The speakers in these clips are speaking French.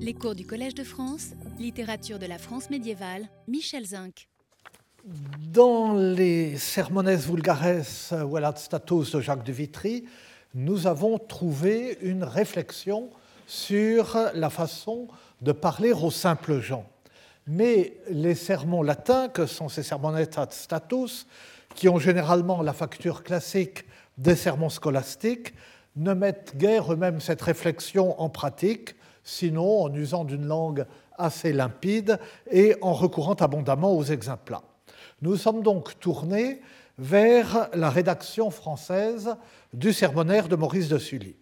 Les cours du Collège de France, littérature de la France médiévale, Michel Zinc. Dans les Sermones Vulgares Velat Status de Jacques de Vitry, nous avons trouvé une réflexion sur la façon de parler aux simples gens. Mais les sermons latins, que sont ces sermones status, qui ont généralement la facture classique des sermons scolastiques, ne mettent guère eux-mêmes cette réflexion en pratique, sinon en usant d'une langue assez limpide et en recourant abondamment aux exemples. Nous sommes donc tournés vers la rédaction française du sermonnaire de Maurice de Sully.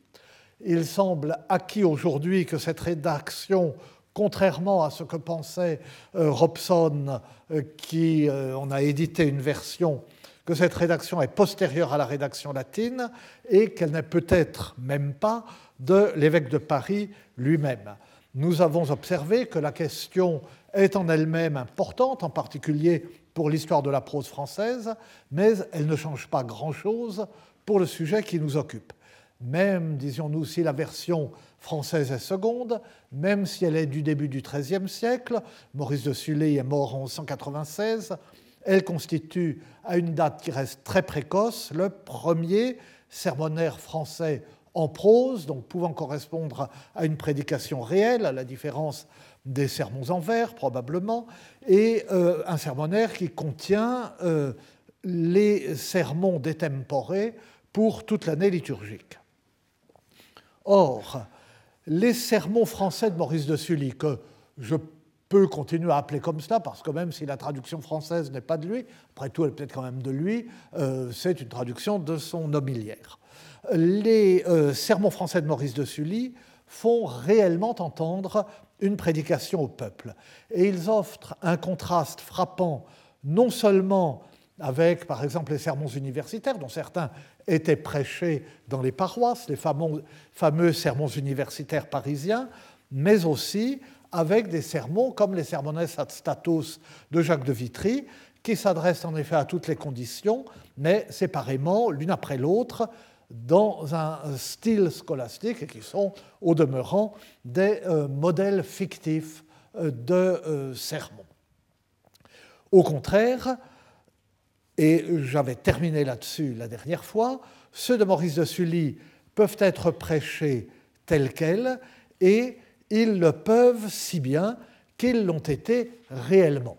Il semble acquis aujourd'hui que cette rédaction, contrairement à ce que pensait euh, Robson, euh, qui euh, en a édité une version, que cette rédaction est postérieure à la rédaction latine et qu'elle n'est peut-être même pas de l'évêque de Paris lui-même. Nous avons observé que la question est en elle-même importante, en particulier pour l'histoire de la prose française, mais elle ne change pas grand-chose pour le sujet qui nous occupe. Même, disions-nous, si la version française est seconde, même si elle est du début du XIIIe siècle, Maurice de Sully est mort en 196, elle constitue, à une date qui reste très précoce, le premier sermonnaire français en prose, donc pouvant correspondre à une prédication réelle, à la différence des sermons en vers probablement, et euh, un sermonnaire qui contient euh, les sermons des pour toute l'année liturgique. Or, les sermons français de Maurice de Sully, que je peux continuer à appeler comme cela, parce que même si la traduction française n'est pas de lui, après tout elle est peut-être quand même de lui, euh, c'est une traduction de son nobiliaire les euh, sermons français de Maurice de Sully font réellement entendre une prédication au peuple. Et ils offrent un contraste frappant non seulement avec, par exemple, les sermons universitaires, dont certains étaient prêchés dans les paroisses, les fameux, fameux sermons universitaires parisiens, mais aussi avec des sermons comme les sermones ad status de Jacques de Vitry, qui s'adressent en effet à toutes les conditions, mais séparément, l'une après l'autre, dans un style scolastique et qui sont au demeurant des euh, modèles fictifs euh, de euh, sermons. Au contraire, et j'avais terminé là-dessus la dernière fois, ceux de Maurice de Sully peuvent être prêchés tels quels et ils le peuvent si bien qu'ils l'ont été réellement.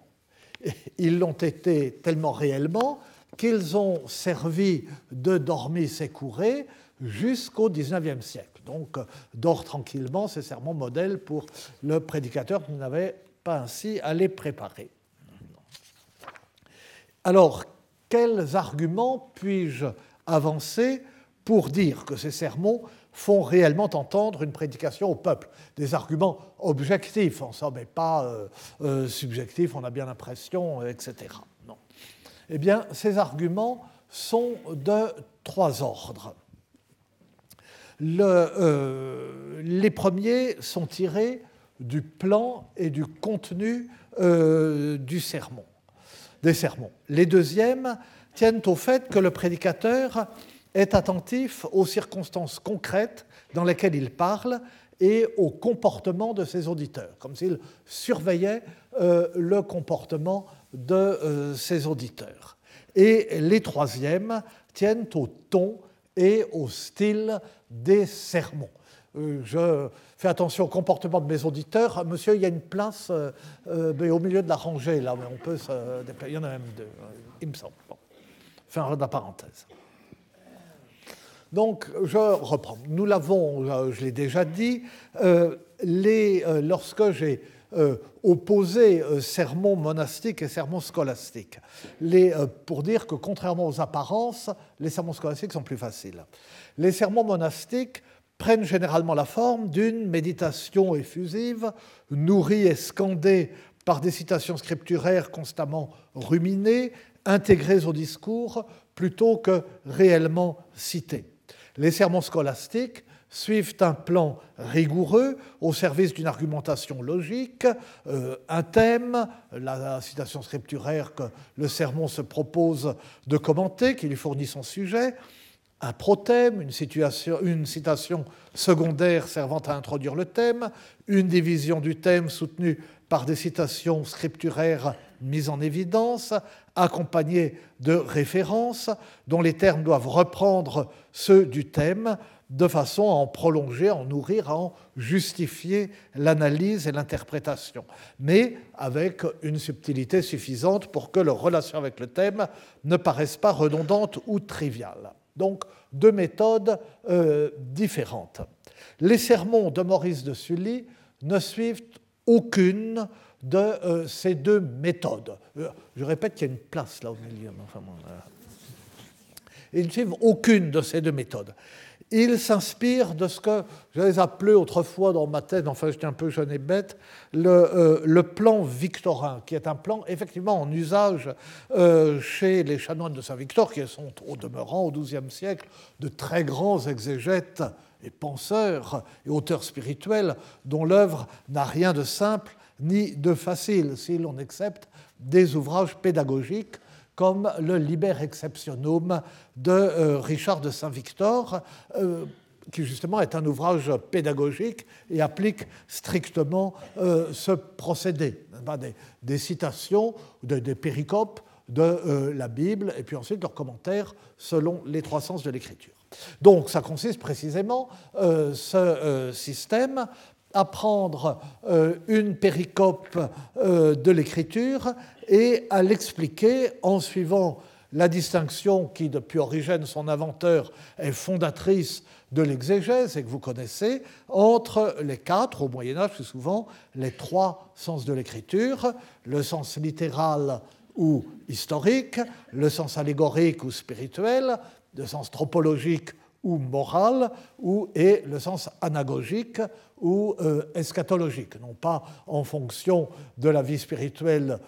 Ils l'ont été tellement réellement qu'ils ont servi de dormir s'écourer jusqu'au XIXe siècle. Donc, dort tranquillement, ces sermons modèles pour le prédicateur qui n'avait pas ainsi à les préparer. Alors, quels arguments puis-je avancer pour dire que ces sermons font réellement entendre une prédication au peuple? Des arguments objectifs, en somme, et pas euh, euh, subjectifs, on a bien l'impression, etc. Eh bien, ces arguments sont de trois ordres. Euh, les premiers sont tirés du plan et du contenu euh, du sermon, des sermons. Les deuxièmes tiennent au fait que le prédicateur est attentif aux circonstances concrètes dans lesquelles il parle et au comportement de ses auditeurs, comme s'il surveillait euh, le comportement de euh, ses auditeurs. Et les troisièmes tiennent au ton et au style des sermons. Euh, je fais attention au comportement de mes auditeurs. Monsieur, il y a une place euh, au milieu de la rangée, là, mais on peut se... Il y en a même deux, il me semble. Bon. Fin de la parenthèse. Donc, je reprends. Nous l'avons, je l'ai déjà dit, les, lorsque j'ai opposer euh, sermons monastiques et sermons scolastiques, euh, pour dire que contrairement aux apparences, les sermons scolastiques sont plus faciles. Les sermons monastiques prennent généralement la forme d'une méditation effusive, nourrie et scandée par des citations scripturaires constamment ruminées, intégrées au discours, plutôt que réellement citées. Les sermons scolastiques suivent un plan rigoureux au service d'une argumentation logique, euh, un thème, la citation scripturaire que le sermon se propose de commenter, qui lui fournit son sujet, un prothème, une, une, citation secondaire servant à introduire le thème, une division du thème soutenue par des citations scripturaires mises en évidence, accompagnées de références dont les termes doivent reprendre ceux du thème de façon à en prolonger, à en nourrir, à en justifier l'analyse et l'interprétation, mais avec une subtilité suffisante pour que leur relation avec le thème ne paraisse pas redondante ou triviale. Donc, deux méthodes euh, différentes. Les sermons de Maurice de Sully ne suivent aucune de euh, ces deux méthodes. Euh, je répète qu'il y a une place là au milieu. Ils ne suivent aucune de ces deux méthodes il s'inspire de ce que j'avais appelé autrefois dans ma tête, enfin j'étais un peu jeune et bête, le, euh, plan victorin, qui est un plan effectivement en usage euh, chez les chanoines de Saint-Victor, qui sont au demeurant au XIIe siècle de très grands exégètes et penseurs et auteurs spirituels dont l'œuvre n'a rien de simple ni de facile, si l'on accepte des ouvrages pédagogiques comme le Liber Exceptionum de euh, Richard de Saint-Victor, euh, qui justement est un ouvrage pédagogique et applique strictement euh, ce procédé, des, citations, des péricopes de la Bible, et puis ensuite leurs commentaires selon les trois sens de l'écriture. Donc ça consiste précisément, ce système, à prendre une péricope de l'écriture et à l'expliquer en suivant la distinction qui, depuis Origène, son inventeur, est fondatrice de l'exégèse et que vous connaissez, entre les quatre, au Moyen Âge plus souvent, les trois sens de l'écriture, le sens littéral ou historique, le sens allégorique ou spirituel, le sens tropologique ou moral, ou, et le sens anagogique ou euh, eschatologique, non pas en fonction de la vie spirituelle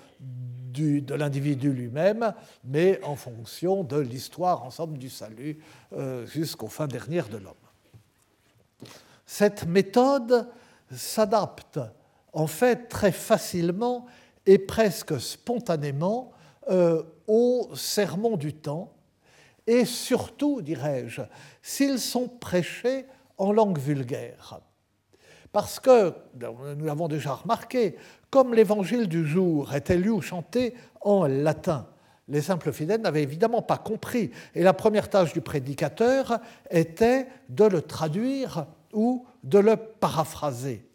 de l'individu lui-même, mais en fonction de l'histoire ensemble du salut euh, jusqu'aux fins dernières de l'homme. Cette méthode s'adapte en fait très facilement et presque spontanément euh, aux sermons du temps, et surtout, dirais-je, s'ils sont prêchés en langue vulgaire. Parce que, nous l'avons déjà remarqué, comme l'évangile du jour était lu ou chanté en latin, les simples fidèles n'avaient évidemment pas compris. Et la première tâche du prédicateur était de le traduire ou de le paraphraser.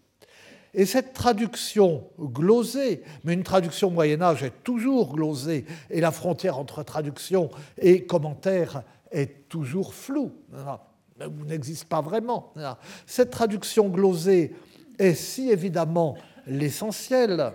Et cette traduction glosée, mais une traduction Moyen Âge est toujours glosée, et la frontière entre traduction et commentaire est toujours floue, n'existe pas vraiment. Cette traduction glosée est si évidemment l'essentiel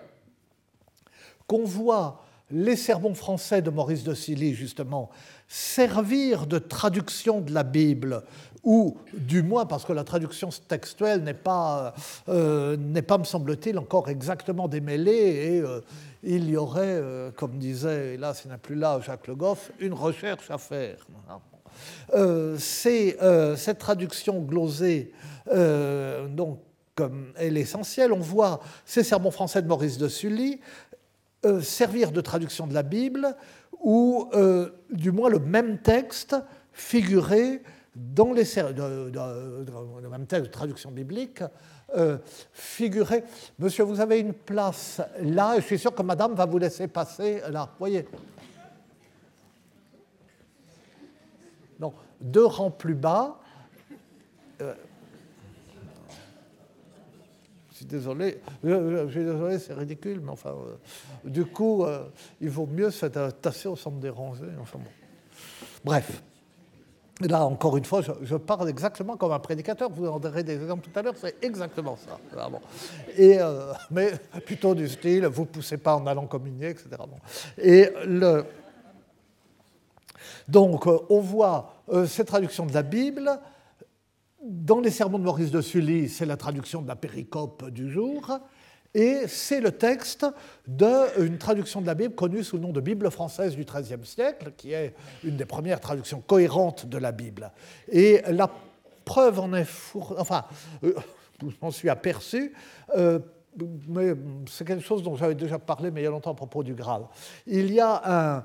qu'on voit les sermons français de Maurice de Silly, justement, servir de traduction de la Bible, ou du moins parce que la traduction textuelle n'est pas, euh, n'est pas me semble-t-il, encore exactement démêlée, et euh, il y aurait, euh, comme disait, là, ce n'est plus là, Jacques Le Goff, une recherche à faire. c'est cette traduction glosée, donc, comme est l'essentiel. On voit ces sermons français de Maurice de Sully servir de traduction de la Bible, ou du moins le même texte figurer dans les de, le même texte de traduction biblique euh, figurer. Monsieur, vous avez une place là, je suis sûr que Madame va vous laisser passer là. Voyez? Donc, deux rangs plus bas. désolé, je, suis désolé, c'est ridicule, mais enfin, euh, du coup, euh, il vaut mieux se tasser au centre déranger. Enfin bon. Bref. Là, encore une fois, je, parle exactement comme un prédicateur. Vous en donnerez des exemples tout à l'heure, c'est exactement ça. Et, euh, mais plutôt du style, vous ne poussez pas en allant communier, etc. Et le, donc, on voit cette traduction de la Bible dans les sermons de Maurice de Sully, c'est la traduction de la péricope du jour, et c'est le texte d'une traduction de la Bible connue sous le nom de Bible française du XIIIe siècle, qui est une des premières traductions cohérentes de la Bible. Et la preuve en est, enfin, euh, je m'en suis aperçu, euh, mais c'est quelque chose dont j'avais déjà parlé, mais il y a longtemps à propos du Graal. Il y a un,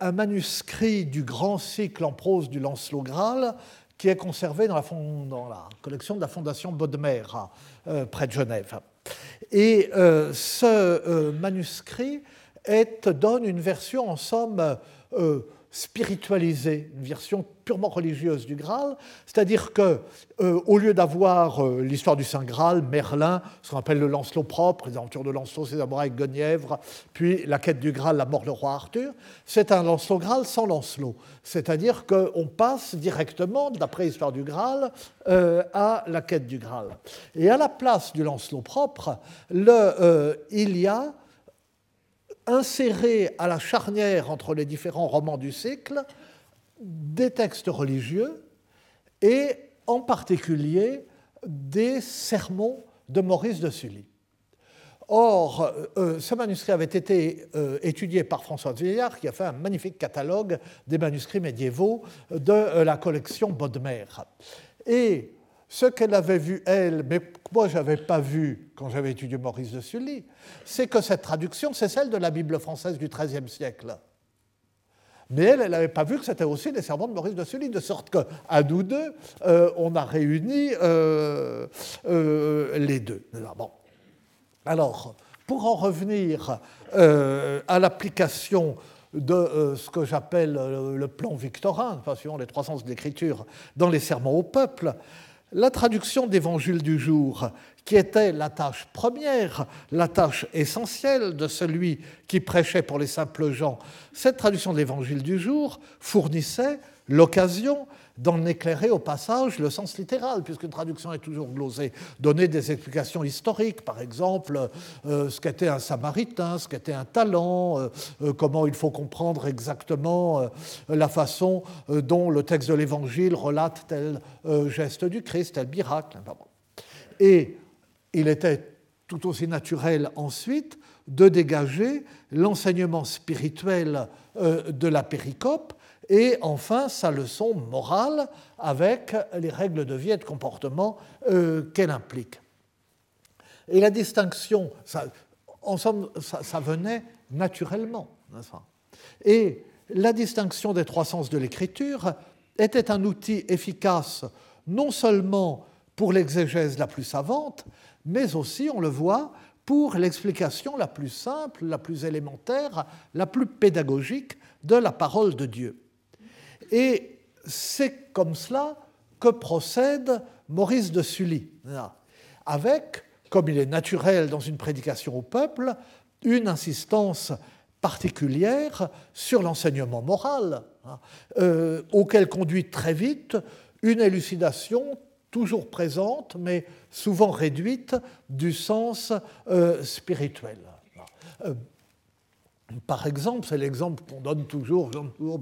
un manuscrit du grand cycle en prose du Lancelot Graal qui est conservé dans la, dans la collection de la Fondation Bodmer, euh, près de Genève. Et euh, ce euh, manuscrit donne une version, en somme, spiritualisée, une version purement religieuse du Graal, c'est-à-dire que euh, au lieu d'avoir euh, l'histoire du Saint Graal, Merlin, ce qu'on appelle le Lancelot propre, les aventures de Lancelot, ses amours avec Guenièvre, puis la quête du Graal, la mort du roi Arthur, c'est un Lancelot Graal sans Lancelot, c'est-à-dire qu'on passe directement d'après l'histoire du Graal euh, à la quête du Graal. Et à la place du Lancelot propre, le, il y a insérer à la charnière entre les différents romans du cycle des textes religieux et en particulier des sermons de Maurice de Sully. Or, euh, ce manuscrit avait été euh, étudié par François Vieillard, qui a fait un magnifique catalogue des manuscrits médiévaux de euh, la collection Bodmer. Et ce qu'elle avait vu, elle, mais que moi je n'avais pas vu quand j'avais étudié Maurice de Sully, c'est que cette traduction, c'est celle de la Bible française du XIIIe siècle. Mais elle, elle n'avait pas vu que c'était aussi les sermons de Maurice de Sully, de sorte qu'à nous deux, euh, on a réuni euh, euh, les deux. Alors, pour en revenir à l'application de ce que j'appelle le plan victorin, enfin, suivant les trois sens de l'écriture, dans les sermons au peuple, la traduction d'évangile du jour, qui était la tâche première, la tâche essentielle de celui qui prêchait pour les simples gens, cette traduction de l'évangile du jour fournissait l'occasion d'en éclairer au passage le sens littéral, puisqu'une traduction est toujours glosée, donner des explications historiques, par exemple euh, ce qu'était un samaritain, ce qu'était un talent, euh, euh, comment il faut comprendre exactement la façon dont le texte de l'Évangile relate tel geste du Christ, tel miracle. Et il était tout aussi naturel ensuite de dégager l'enseignement spirituel de la péricope et enfin sa leçon morale avec les règles de vie et de comportement euh, qu'elle implique. Et la distinction, en somme, ça, venait naturellement. Et la distinction des trois sens de l'écriture était un outil efficace non seulement pour l'exégèse la plus savante, mais aussi, on le voit, pour l'explication la plus simple, la plus élémentaire, la plus pédagogique de la parole de Dieu. Et c'est comme cela que procède Maurice de Sully, avec, comme il est naturel dans une prédication au peuple, une insistance particulière sur l'enseignement moral, hein, euh, auquel conduit très vite une élucidation toujours présente, mais souvent réduite, du sens euh, spirituel. Par exemple, c'est l'exemple qu'on donne toujours,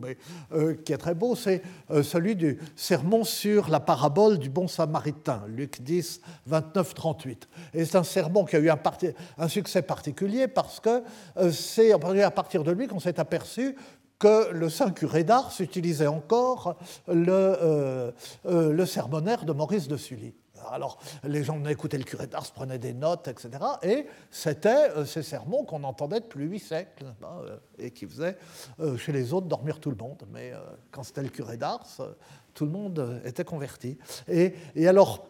mais, euh, qui est très beau, c'est euh, celui du sermon sur la parabole du bon samaritain, Luc 10, 29, 38. Et c'est un sermon qui a eu un, un succès particulier parce que euh, c'est à partir de lui qu'on s'est aperçu que le saint curé d'Ars utilisait encore le, le sermonnaire de Maurice de Sully. Alors, les gens écoutaient le curé d'Ars, prenaient des notes, etc. Et c'était euh, ces sermons qu'on entendait depuis huit siècles, euh, et qui faisaient euh, chez les autres dormir tout le monde. Mais quand c'était le curé d'Ars, tout le monde était converti. Et alors,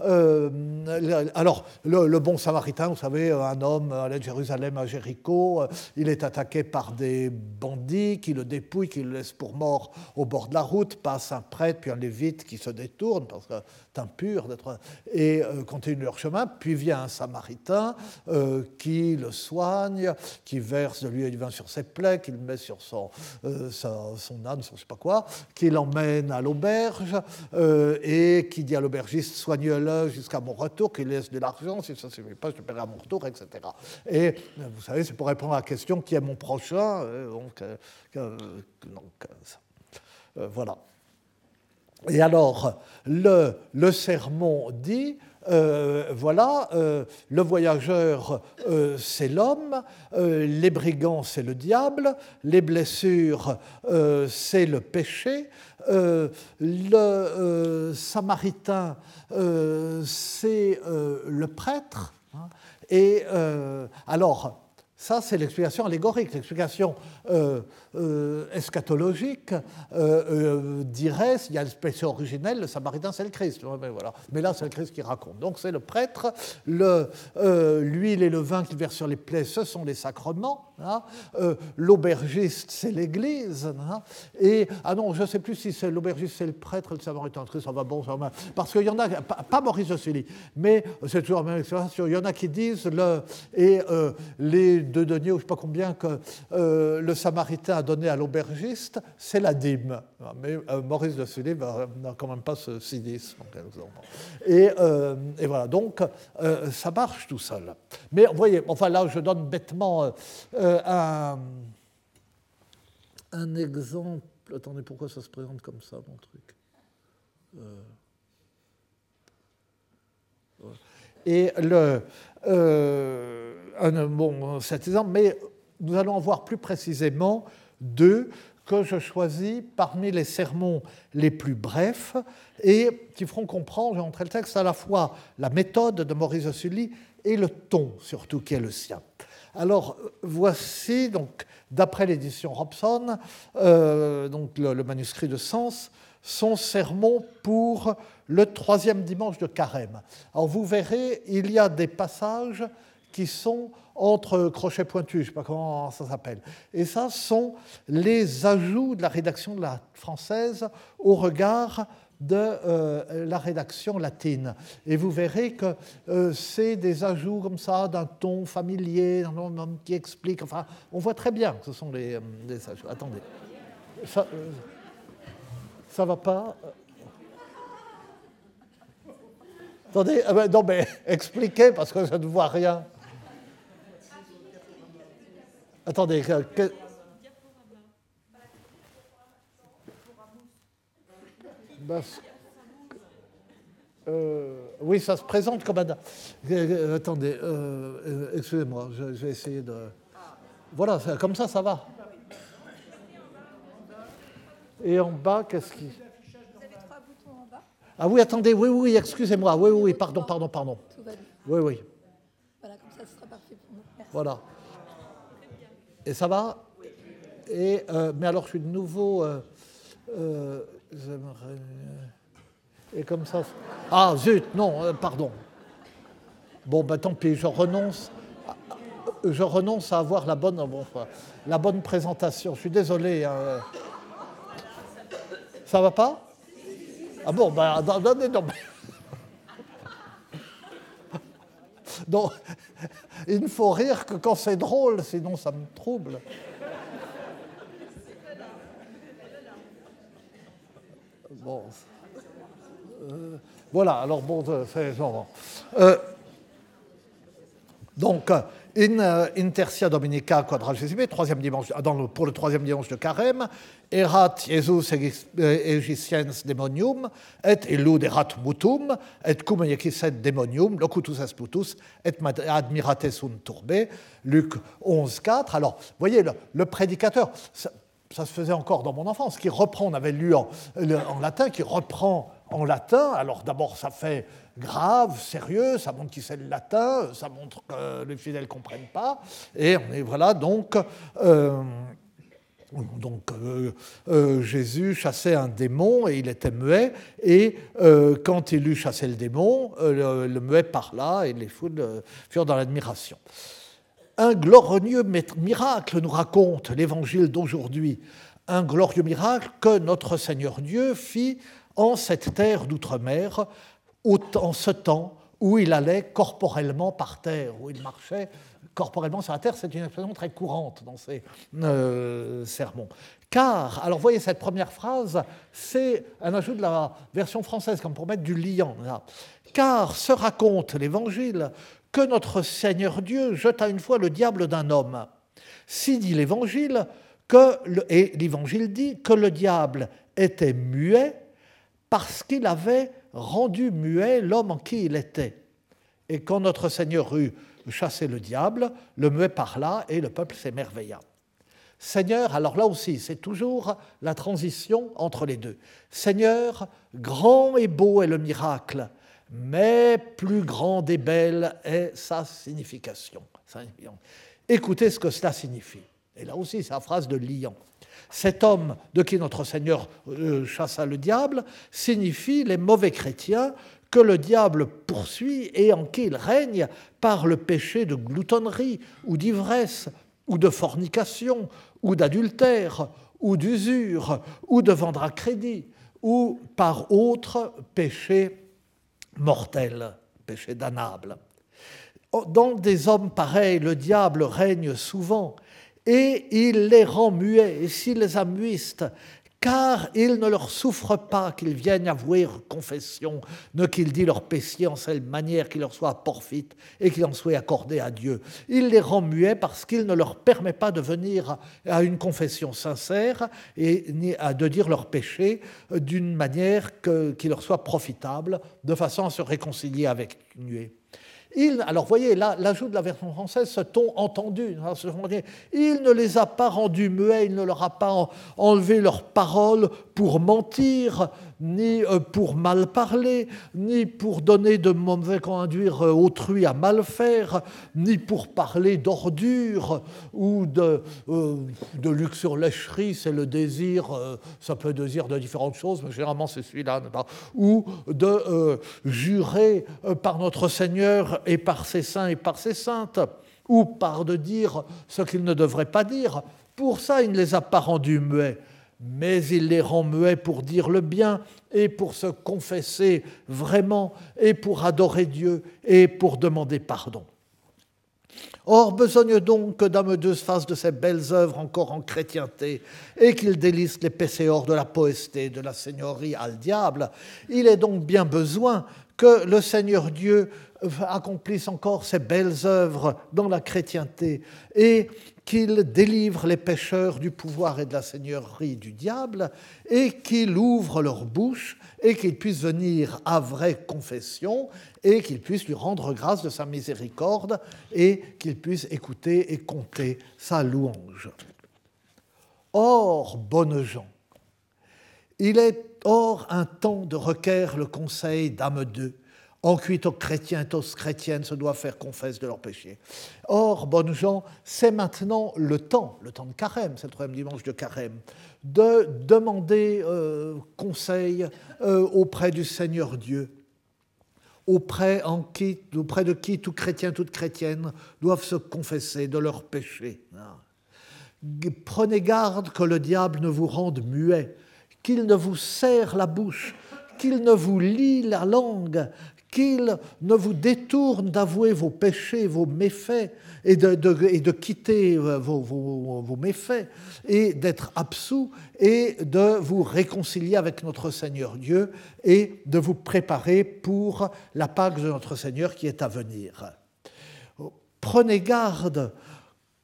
Euh, alors, le, bon samaritain, vous savez, un homme allait de Jérusalem à Jéricho, euh, il est attaqué par des bandits qui le dépouillent, qui le laissent pour mort au bord de la route, passe un prêtre, puis un lévite qui se détourne, parce que c'est impur d'être. et euh, continue leur chemin, puis vient un samaritain qui le soigne, qui verse de l'huile et du vin sur ses plaies, qui le met sur son, son âne, son je sais pas quoi, qui l'emmène à l'auberge, et qui dit à l'aubergiste soigne-le jusqu'à mon retour, qu'il laisse de l'argent, si ça ne suffit pas, je paierai à mon retour, etc. Et vous savez, c'est pour répondre à la question qui est mon prochain. Euh, donc, euh, euh, voilà. Et alors, le, le sermon dit voilà, le voyageur, c'est l'homme, les brigands, c'est le diable, les blessures, c'est le péché, euh, le euh, samaritain, euh, c'est le prêtre, Hein. Et alors, ça, c'est l'explication allégorique. L'explication euh, euh, eschatologique euh, dirait, il y a l'expression originelle, le samaritain, c'est le Christ. Mais, voilà. mais là, c'est le Christ qui raconte. Donc, c'est le prêtre. L'huile et le vin qu'il verse sur les plaies, ce sont les sacrements. Hein. L'aubergiste, c'est l'Église. Hein. Et, ah non, je ne sais plus si c'est l'aubergiste, c'est le prêtre, le samaritain, le Christ, ça va bon, ça va Parce qu'il y en a, pas, Maurice de Sully, mais c'est toujours la même expérience. Il y en a qui disent, le, et les deux deniers, ou je ne sais pas combien, que euh, le Samaritain a donné à l'aubergiste, c'est la dîme. Mais euh, Maurice de Sully n'a quand même pas ce cynisme. Et, euh, et voilà, donc ça marche tout seul. Mais vous voyez, enfin là, je donne bêtement un exemple. Attendez, pourquoi ça se présente comme ça, mon truc? Et le, euh, un bon cet exemple, mais nous allons en voir plus précisément deux que je choisis parmi les sermons les plus brefs et qui feront comprendre, montré le texte, à la fois la méthode de Maurice Sully et le ton surtout qui est le sien. Alors voici donc d'après l'édition Robson, euh, donc le, manuscrit de Sens, son sermon pour le troisième dimanche de Carême. Alors vous verrez, il y a des passages qui sont entre crochets pointus, je ne sais pas comment ça s'appelle. Et ça sont les ajouts de la rédaction de la française au regard de euh, la rédaction latine. Et vous verrez que euh, c'est des ajouts comme ça, d'un ton familier, qui explique. Enfin, on voit très bien que ce sont les, euh, ajouts. Attendez. Ça va pas Attendez, ah ben, non mais expliquez parce que je ne vois rien. Attendez, que... Euh, oui, ça se présente comme un. Euh, attendez, euh, excusez-moi, je, vais essayer de. Voilà, comme ça, ça va. Et en bas, qu'est-ce qui. Ah oui, attendez, oui, oui, excusez-moi. Oui, oui, pardon, pardon, pardon. Tout va bien. Oui, oui. Voilà, comme ça, ce sera parfait pour nous. Merci. Voilà. Et ça va? Et, euh, Mais alors, je suis de nouveau. Euh, euh, J'aimerais. Et comme ça. Ah, zut, non, pardon. Bon, ben tant pis, je renonce. Je renonce à avoir la bonne, bon, la bonne présentation. Je suis désolé. Hein. Ça va pas? Ah bon, ben, non, non. Donc, il ne faut rire que quand c'est drôle, sinon ça me trouble. Bon. Euh, voilà, alors bon, c'est genre. Euh, donc, in, in tertia dominica quadragesime, troisième dimanche, ah, pour le troisième dimanche de carême, erat Jesus egiciens demonium, et illud erat mutum, et cum equiset demonium, locutus esputus, et admirate sunt turbe, Luc 11, 4. Alors, vous voyez, le, le prédicateur, ça, se faisait encore dans mon enfance, qui reprend, on avait lu en latin, qui reprend en latin. Alors d'abord, ça fait grave, sérieux, ça montre qu'il sait le latin, ça montre que les fidèles ne comprennent pas. Et on est, voilà, donc, euh, donc euh, euh, Jésus chassait un démon et il était muet. Et quand il eut chassé le démon, le, le, muet parla et les foules furent dans l'admiration. Un glorieux miracle nous raconte l'évangile d'aujourd'hui. Un glorieux miracle que notre Seigneur Dieu fit en cette terre d'outre-mer, en ce temps où il allait corporellement par terre, où il marchait corporellement sur la terre, c'est une expression très courante dans ces euh, sermons. Car, alors voyez cette première phrase, c'est un ajout de la version française, comme pour mettre du liant. Car se raconte l'évangile que notre Seigneur Dieu jeta une fois le diable d'un homme. Si dit l'évangile, que et l'évangile dit que le diable était muet parce qu'il avait rendu muet l'homme en qui il était. Et quand notre Seigneur eut chassé le diable, le muet parla et le peuple s'émerveilla. Seigneur, alors là aussi, c'est toujours la transition entre les deux. Seigneur, grand et beau est le miracle, mais plus grande et belle est sa signification. Écoutez ce que cela signifie. Et là aussi, c'est la phrase de Lian. Cet homme de qui notre Seigneur euh, chassa le diable signifie les mauvais chrétiens que le diable poursuit et en qui il règne par le péché de gloutonnerie ou d'ivresse ou de fornication ou d'adultère ou d'usure ou de vendre à crédit ou par autre péché mortel, péché damnable. Dans des hommes pareils, le diable règne souvent et il les rend muets. Et s'il les car il ne leur souffre pas qu'ils viennent avouer confession, ne qu'ils disent leur péché en cette manière qu'il leur soit porfite et qu'il en soit accordé à Dieu. Il les rend muets parce qu'il ne leur permet pas de venir à une confession sincère et à de dire leur péché d'une manière qui leur soit profitable, de façon à se réconcilier avec Dieu. Il, alors voyez, là, l'ajout de la version française, ce ton entendu, hein, il ne les a pas rendus muets, il ne leur a pas enlevé leurs paroles pour mentir, ni euh, pour mal parler, ni pour donner de mauvais conduire euh, autrui à mal faire, ni pour parler d'ordure ou de, euh, de luxurlécherie, c'est le désir, ça peut désir de différentes choses, mais généralement c'est celui-là, ou de jurer par notre Seigneur et par ses saints et par ses saintes, ou par de dire ce qu'il ne devrait pas dire. Pour ça, il ne les a pas rendus muets mais il les rend muets pour dire le bien et pour se confesser vraiment et pour adorer Dieu et pour demander pardon. Or, besogne donc que Dame se fasse de ces belles œuvres encore en chrétienté et qu'il délice les pécéors de la poesté, de la seigneurie al diable. Il est donc bien besoin que le Seigneur Dieu accomplisse encore ces belles œuvres dans la chrétienté et qu'il délivre les pécheurs du pouvoir et de la seigneurie du diable, et qu'il ouvre leur bouche, et qu'ils puissent venir à vraie confession, et qu'ils puissent lui rendre grâce de sa miséricorde, et qu'ils puissent écouter et compter sa louange. Or, bonnes gens, il est hors un temps de requérir le conseil d'âme d'eux, Ensuite, aux chrétiens et aux chrétiennes se doivent faire confesse de leurs péchés. Or, bonnes gens, c'est maintenant le temps, le temps de carême, c'est le troisième dimanche de carême, de demander euh, conseil euh, auprès du Seigneur Dieu, auprès, en qui, auprès de qui tout chrétien, toute chrétienne doivent se confesser de leurs péchés. Prenez garde que le diable ne vous rende muet, qu'il ne vous serre la bouche, qu'il ne vous lie la langue, qu'il ne vous détourne d'avouer vos péchés, vos méfaits, et de, quitter euh, vos, méfaits, et d'être absous, et de vous réconcilier avec notre Seigneur Dieu, et de vous préparer pour la Pâque de notre Seigneur qui est à venir. Prenez garde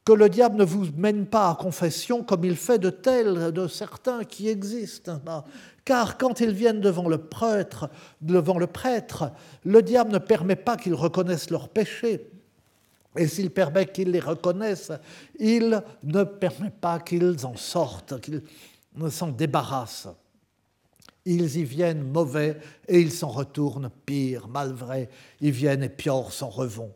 que le diable ne vous mène pas à confession comme il fait de tels, de certains qui existent. Car quand ils viennent devant le prêtre, devant le prêtre, le diable ne permet pas qu'ils reconnaissent leurs péchés. Et s'il permet qu'ils les reconnaissent, il ne permet pas qu'ils en sortent, qu'ils s'en débarrassent. Ils y viennent mauvais et ils s'en retournent pire, mal vrai. Ils viennent et piorent s'en revont.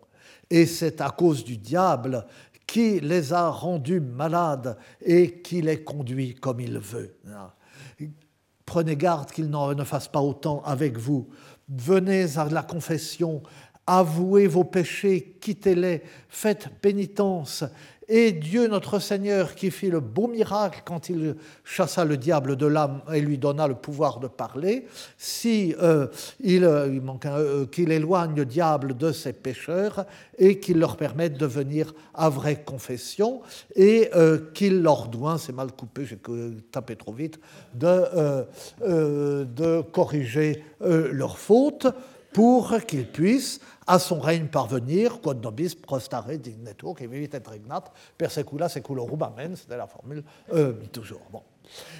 Et c'est à cause du diable qui les a rendus malades et qui les conduit comme il veut. Prenez garde qu'il ne fasse pas autant avec vous. Venez à la confession, avouez vos péchés, quittez-les, faites pénitence et Dieu notre Seigneur qui fit le beau miracle quand il chassa le diable de l'âme et lui donna le pouvoir de parler, si euh, il, euh, euh, qu'il éloigne le diable de ses pécheurs et qu'il leur permette de venir à vraie confession et qu'il leur doit, c'est mal coupé, j'ai tapé trop vite, de, de corriger leurs fautes pour qu'ils puissent à son règne parvenir, quod nobis prostare dignetur, qui vivit et regnat, per secula seculorum, amen, c'était la formule, euh, toujours. Bon.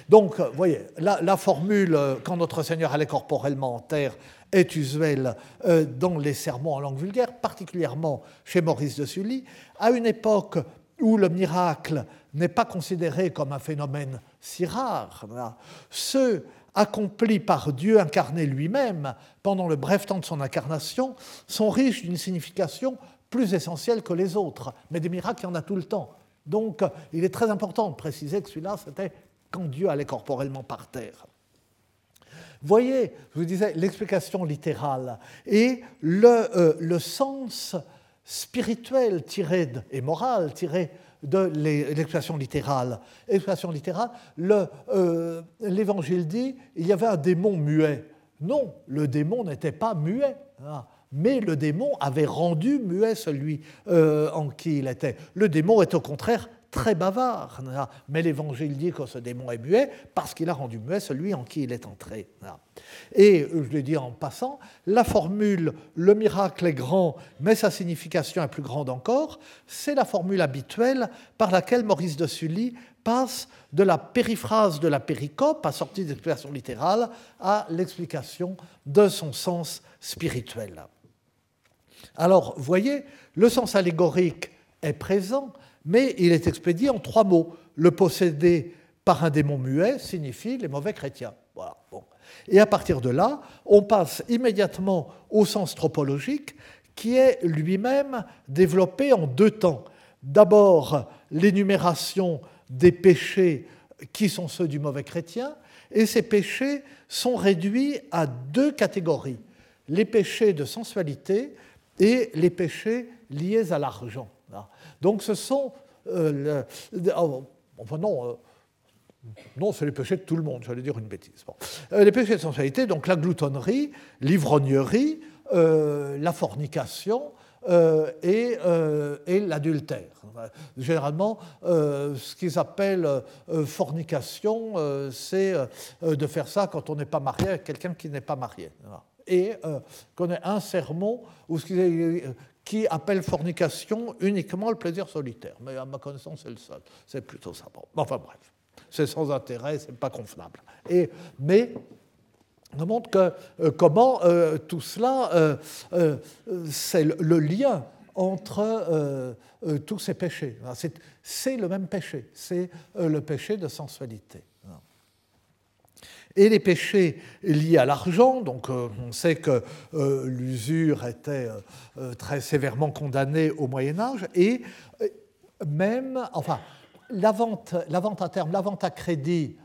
Donc, vous voyez, la, formule, euh, quand notre Seigneur allait corporellement en terre, est usuelle euh, dans les sermons en langue vulgaire, particulièrement chez Maurice de Sully, à une époque où le miracle n'est pas considéré comme un phénomène si rare. Ceux accomplis par Dieu incarné lui-même pendant le bref temps de son incarnation, sont riches d'une signification plus essentielle que les autres. Mais des miracles, il y en a tout le temps. Donc, il est très important de préciser que celui-là, c'était quand Dieu allait corporellement par terre. Voyez, je vous disais, l'explication littérale et le, euh, le sens spirituel tiré et moral tiré de l'expression littérale. Expression littérale, euh, l'évangile dit il y avait un démon muet. Non, le démon n'était pas muet. Hein, mais le démon avait rendu muet celui euh, en qui il était. Le démon est au contraire très bavard. Mais l'évangile dit que ce démon est muet parce qu'il a rendu muet celui en qui il est entré. Et je l'ai dit en passant, la formule le miracle est grand, mais sa signification est plus grande encore, c'est la formule habituelle par laquelle Maurice de Sully passe de la périphrase de la péricope, assortie d'explication littérale, à l'explication de son sens spirituel. Alors, voyez, le sens allégorique est présent, mais il est expédié en trois mots. Le possédé par un démon muet signifie les mauvais chrétiens. Voilà. Et à partir de là, on passe immédiatement au sens tropologique qui est lui-même développé en deux temps. D'abord, l'énumération des péchés qui sont ceux du mauvais chrétien, et ces péchés sont réduits à deux catégories, les péchés de sensualité et les péchés liés à l'argent. Donc ce sont... Euh, oh, enfin non, euh, non, c'est les péchés de tout le monde, j'allais dire une bêtise. Euh, les péchés de sensualité, donc la gloutonnerie, l'ivrognerie, la fornication et, l'adultère. Généralement, ce qu'ils appellent fornication, c'est de faire ça quand on n'est pas marié avec quelqu'un qui n'est pas marié. Et qu'on ait un sermon ce qui appelle fornication uniquement le plaisir solitaire. Mais à ma connaissance, c'est le seul. C'est plutôt ça. enfin bref, c'est sans intérêt, c'est pas convenable. Et, mais on montre que, euh, comment euh, tout cela, euh, c'est le, lien entre tous ces péchés. C'est le même péché, c'est le péché de sensualité et les péchés liés à l'argent. Donc euh, on sait que euh, l'usure était euh, très sévèrement condamnée au Moyen Âge et même, enfin, la vente, la vente à terme, la vente à crédit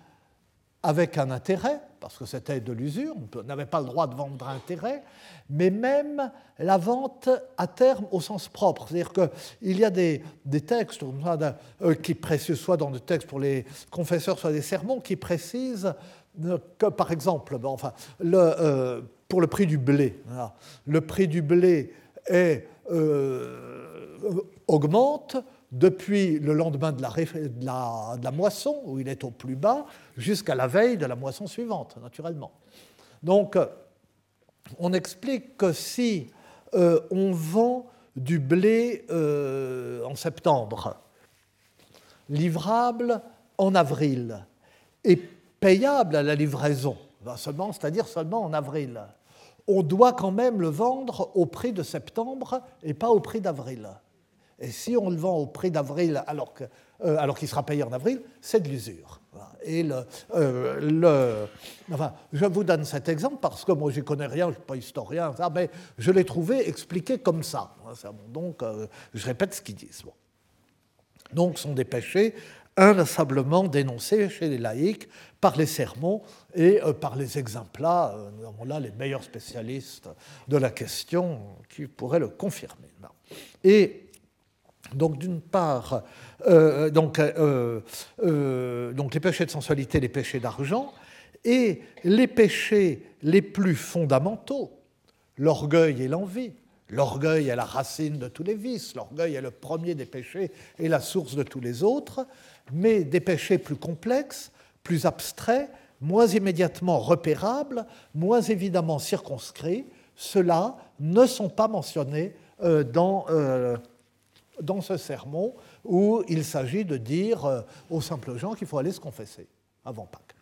avec un intérêt, parce que c'était de l'usure, on n'avait pas le droit de vendre à intérêt, mais même la vente à terme au sens propre. C'est-à-dire qu'il y a des, textes, qui soit dans des textes pour les confesseurs, soit des sermons, qui précisent par exemple, euh, pour le prix du blé, le prix du blé euh, augmente depuis le lendemain de la, moisson, où il est au plus bas, jusqu'à la veille de la moisson suivante, naturellement. Donc, on explique que si euh, on vend du blé en septembre, livrable en avril, et payable à la livraison, ben, seulement, c'est-à-dire seulement en avril. On doit quand même le vendre au prix de septembre et pas au prix d'avril. Et si on le vend au prix d'avril alors euh, qu'il sera payé en avril, c'est de l'usure. Et le, euh, le, enfin, je vous donne cet exemple parce que moi, j'y connais rien, je ne suis pas historien, ça, mais je l'ai trouvé expliqué comme ça. Donc, euh, je répète ce qu'ils disent. Donc, sont des péchés inlassablement dénoncés chez les laïcs par les sermons et euh, par les exemplas. Euh, nous avons là les meilleurs spécialistes de la question qui pourraient le confirmer. Et donc, d'une part, euh, donc, donc les péchés de sensualité, les péchés d'argent, et les péchés les plus fondamentaux, l'orgueil et l'envie, L'orgueil est la racine de tous les vices, l'orgueil est le premier des péchés et la source de tous les autres, mais des péchés plus complexes, plus abstraits, moins immédiatement repérables, moins évidemment circonscrits, ceux-là ne sont pas mentionnés euh, dans, euh, dans ce sermon où il s'agit de dire euh, aux simples gens qu'il faut aller se confesser avant Pâques.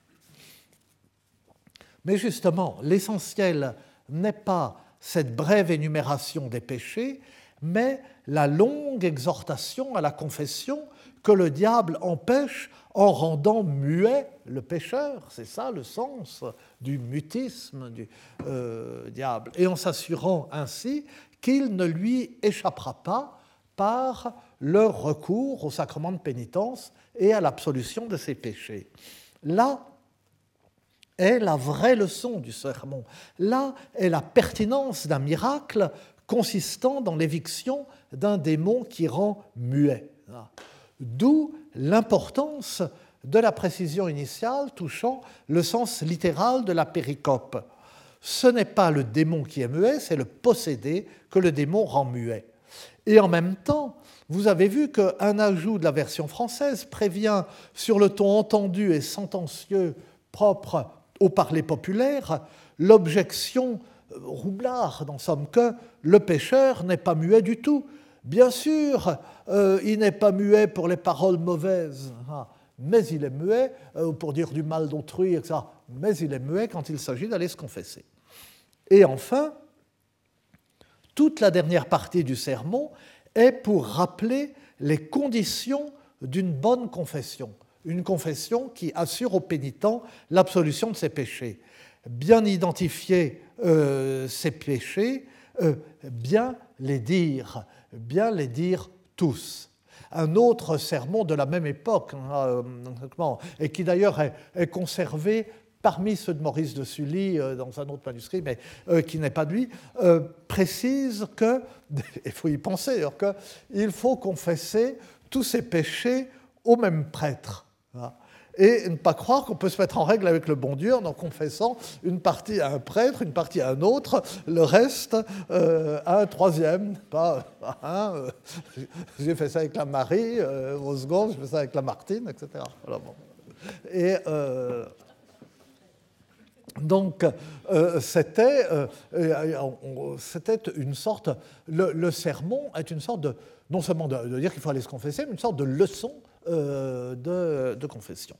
Mais justement, l'essentiel n'est pas cette brève énumération des péchés, mais la longue exhortation à la confession que le diable empêche en rendant muet le pécheur. C'est ça le sens du mutisme du euh, diable. Et en s'assurant ainsi qu'il ne lui échappera pas par le recours au sacrement de pénitence et à l'absolution de ses péchés. Est la vraie leçon du sermon. Là est la pertinence d'un miracle consistant dans l'éviction d'un démon qui rend muet. D'où l'importance de la précision initiale touchant le sens littéral de la péricope. Ce n'est pas le démon qui est muet, c'est le possédé que le démon rend muet. Et en même temps, vous avez vu qu'un ajout de la version française prévient sur le ton entendu et sentencieux propre au parler populaire l'objection roublard, en somme, que le pécheur n'est pas muet du tout. Bien sûr, euh, il n'est pas muet pour les paroles mauvaises, hein, mais il est muet euh, pour dire du mal d'autrui, etc. Mais il est muet quand il s'agit d'aller se confesser. Et enfin, toute la dernière partie du sermon est pour rappeler les conditions d'une bonne confession, une confession qui assure au pénitent l'absolution de ses péchés. Bien identifier euh, ses péchés, euh, bien les dire, bien les dire tous. Un autre sermon de la même époque, hein, euh, et qui d'ailleurs est, conservé parmi ceux de Maurice de Sully dans un autre manuscrit, mais qui n'est pas de lui, précise que, il faut y penser, qu'il faut confesser tous ses péchés au même prêtre. Et ne pas croire qu'on peut se mettre en règle avec le bon Dieu en confessant une partie à un prêtre, une partie à un autre, le reste euh, à un troisième. Pas, euh, j'ai fait ça avec la Marie, euh, au second, j'ai fait ça avec la Martine, etc. Et donc, c'était, c'était une sorte, le, sermon est une sorte de, non seulement de, dire qu'il faut aller se confesser, mais une sorte de leçon euh, de, confession.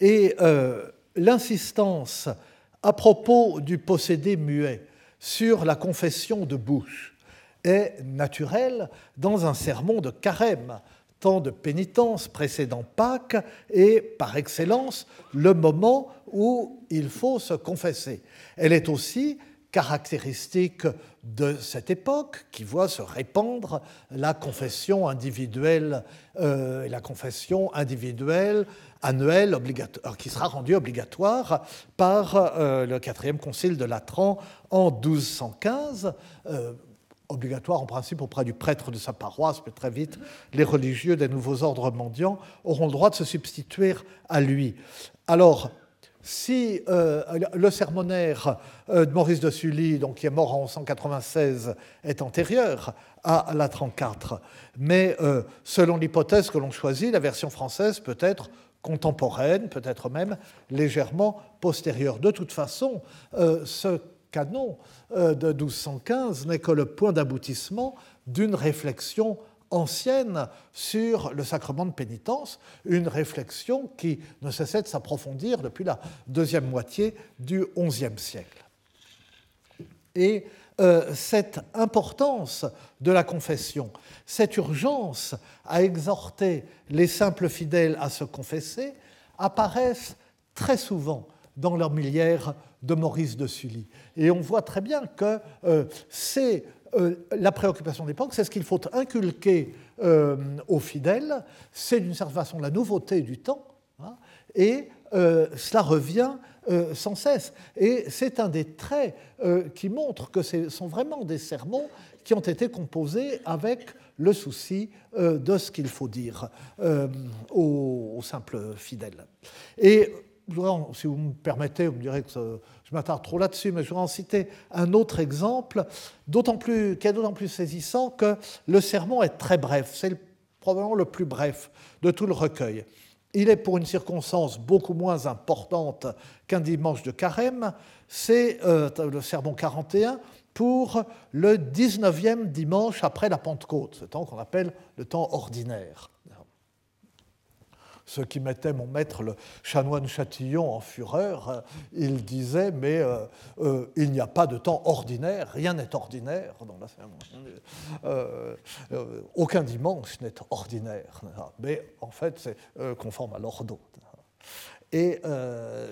Et euh, l'insistance à propos du possédé muet sur la confession de bouche est naturelle dans un sermon de carême, temps de pénitence précédant Pâques et par excellence le moment où il faut se confesser. Elle est aussi caractéristique de cette époque qui voit se répandre la confession individuelle, euh, la confession individuelle annuelle obligatoire, qui sera rendue obligatoire par euh, le quatrième concile de Latran en 1215. Euh, obligatoire en principe auprès du prêtre de sa paroisse, mais très vite, les religieux des nouveaux ordres mendiants auront le droit de se substituer à lui. Alors, si euh, le sermonnaire euh, de Maurice de Sully, donc, qui est mort en 196, est antérieur à la 34, mais euh, selon l'hypothèse que l'on choisit, la version française peut être contemporaine, peut-être même légèrement postérieure. De toute façon, ce canon de 1215 n'est que le point d'aboutissement d'une réflexion ancienne sur le sacrement de pénitence, une réflexion qui ne cessait de s'approfondir depuis la deuxième moitié du XIe siècle. Et euh, cette importance de la confession, cette urgence à exhorter les simples fidèles à se confesser, apparaissent très souvent dans l'homilière de Maurice de Sully. Et on voit très bien que euh, c'est euh, la préoccupation de l'époque, c'est ce qu'il faut inculquer euh, aux fidèles, c'est d'une certaine façon la nouveauté du temps, hein, et cela revient sans cesse. Et c'est un des traits qui montrent que ce sont vraiment des sermons qui ont été composés avec le souci de ce qu'il faut dire aux, aux, simples fidèles. Et si vous me permettez, vous me direz que je m'attarde trop là-dessus, mais je voudrais en citer un autre exemple, plus, qui est d'autant plus saisissant que le sermon est très bref. C'est probablement le plus bref de tout le recueil. Il est pour une circonstance beaucoup moins importante qu'un dimanche de carême, c'est euh, le sermon 41 pour le 19e dimanche après la Pentecôte, ce temps qu'on appelle le temps ordinaire. Ce qui mettait mon maître, le chanoine Châtillon, en fureur. Il disait, mais euh, euh, il n'y a pas de temps ordinaire, rien n'est ordinaire dans la euh, aucun dimanche n'est ordinaire. Mais en fait, c'est conforme à l'ordre. Et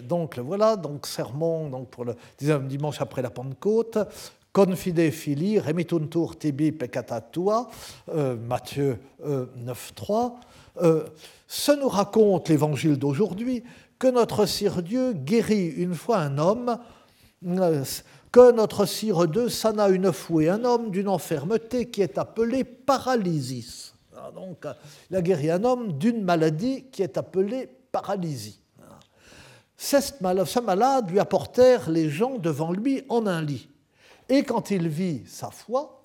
donc voilà, donc sermon donc pour le dixième dimanche après la Pentecôte, Confide fili, remituntur tibi peccata tua, Matthieu 9.3. Euh, ce nous raconte l'évangile d'aujourd'hui que notre Sire Dieu guérit une fois un homme, euh, que notre Sire Dieu sana une fois un homme d'une enfermeté qui est appelée paralysis. Ah, donc, il a guéri un homme d'une maladie qui est appelée paralysie. Ce malade lui apportèrent les gens devant lui en un lit. Et quand il vit sa foi,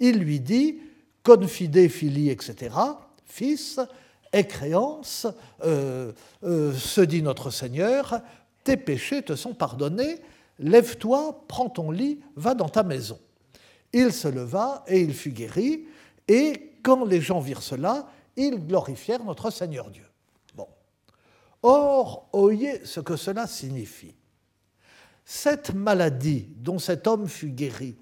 il lui dit, confide fili, etc., Fils, et créance, euh, euh, se dit notre Seigneur, tes péchés te sont pardonnés, lève-toi, prends ton lit, va dans ta maison. Il se leva et il fut guéri, et quand les gens virent cela, ils glorifièrent notre Seigneur Dieu. Bon. Or, oyez ce que cela signifie. Cette maladie dont cet homme fut guéri,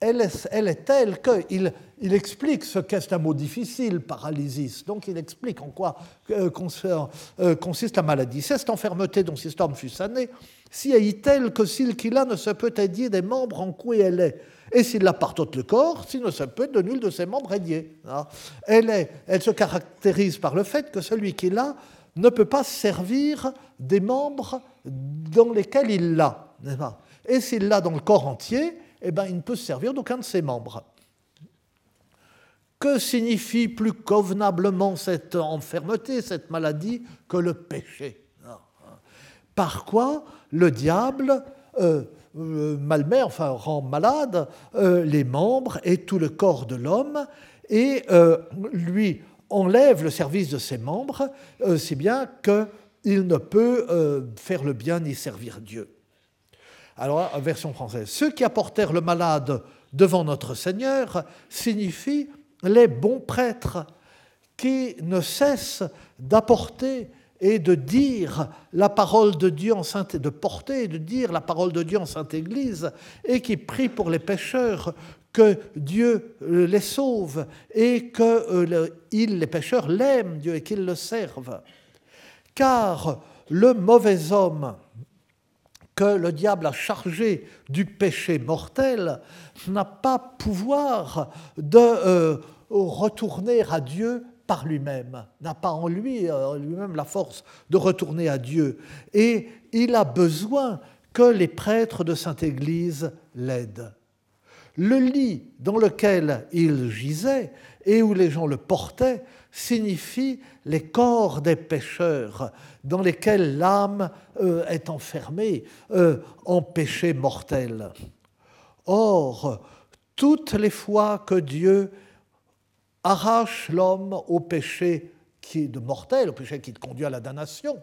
elle est, telle qu'il il explique ce qu'est un mot difficile, paralysis. Donc il explique en quoi euh, euh, consiste la maladie. C'est cette enfermeté dont homme fut sané, si est-il que s'il qu'il a ne se peut aider des membres en quoi elle est. Et s'il la part le corps, s'il ne se peut de nul de ses membres aider. Hein. Elle, est, elle se caractérise par le fait que celui qui l'a ne peut pas servir des membres dans lesquels il l'a. Et s'il l'a dans le corps entier, eh ben, il ne peut se servir d'aucun de ses membres. Que signifie plus convenablement cette enfermeté, cette maladie, que le péché? Par quoi le diable euh, euh, malmet, enfin rend malade euh, les membres et tout le corps de l'homme et lui enlève le service de ses membres, si bien qu'il ne peut faire le bien ni servir Dieu. Alors, version française. Ceux qui apportèrent le malade devant notre Seigneur signifie les bons prêtres qui ne cessent d'apporter et de dire la parole de Dieu en sainte de porter et de dire la parole de Dieu en sainte Église et qui prient pour les pécheurs que Dieu les sauve et que euh, les pécheurs l'aiment Dieu et qu'ils le servent. Car le mauvais homme que le diable a chargé du péché mortel n'a pas pouvoir de euh, retourner à Dieu par lui-même, n'a pas en lui euh, lui-même la force de retourner à Dieu. Et il a besoin que les prêtres de Sainte Église l'aident. Le lit dans lequel il gisait et où les gens le portaient signifie les corps des pécheurs dans lesquels l'âme euh, est enfermée euh, en péché mortel. Or, toutes les fois que Dieu arrache l'homme au péché qui est de mortel, au péché qui conduit à la damnation,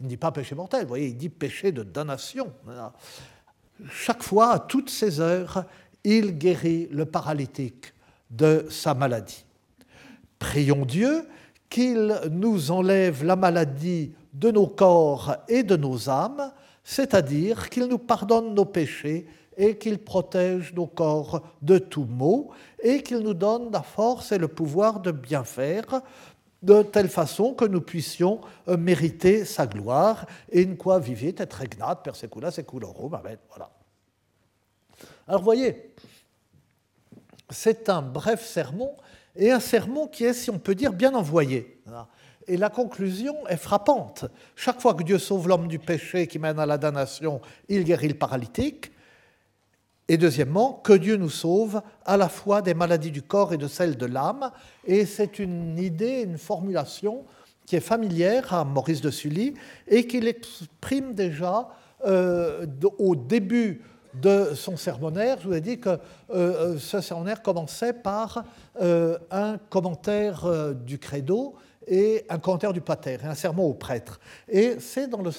il ne dit pas péché mortel, il dit péché de damnation. Chaque fois, à toutes ces heures, il guérit le paralytique de sa maladie. Prions Dieu qu'il nous enlève la maladie de nos corps et de nos âmes, c'est-à-dire qu'il nous pardonne nos péchés et qu'il protège nos corps de tout maux et qu'il nous donne la force et le pouvoir de bien faire de telle façon que nous puissions euh, mériter sa gloire. Et in quoi vivit et regnat per secula seculorum. Amen. Voilà. Alors, voyez, c'est un bref sermon et un sermon qui est, si on peut dire, bien envoyé. Et la conclusion est frappante. Chaque fois que Dieu sauve l'homme du péché qui mène à la damnation, il guérit le paralytique. Et deuxièmement, que Dieu nous sauve à la fois des maladies du corps et de celles de l'âme. Et c'est une idée, une formulation qui est familière à Maurice de Sully et qu'il exprime déjà euh, au début de son sermonnaire. Je vous ai dit que euh, euh, ce sermonnaire commençait par euh, un commentaire du credo et un commentaire du pater, et un sermon au prêtre. Et c'est dans le...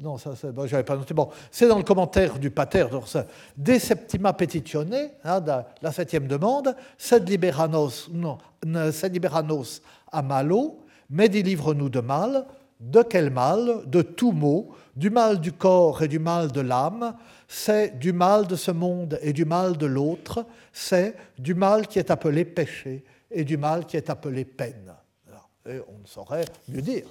non, ça, bon, j'avais pas noté. Bon, c'est dans le commentaire du pater De septima petitione, hein, la septième demande, sed liberanos, non, sed liberanos a malo, mais délivre-nous de mal. De quel mal De tout mot, du mal du corps et du mal de l'âme. C'est du mal de ce monde et du mal de l'autre. C'est du mal qui est appelé péché et du mal qui est appelé peine. Et on ne saurait mieux dire.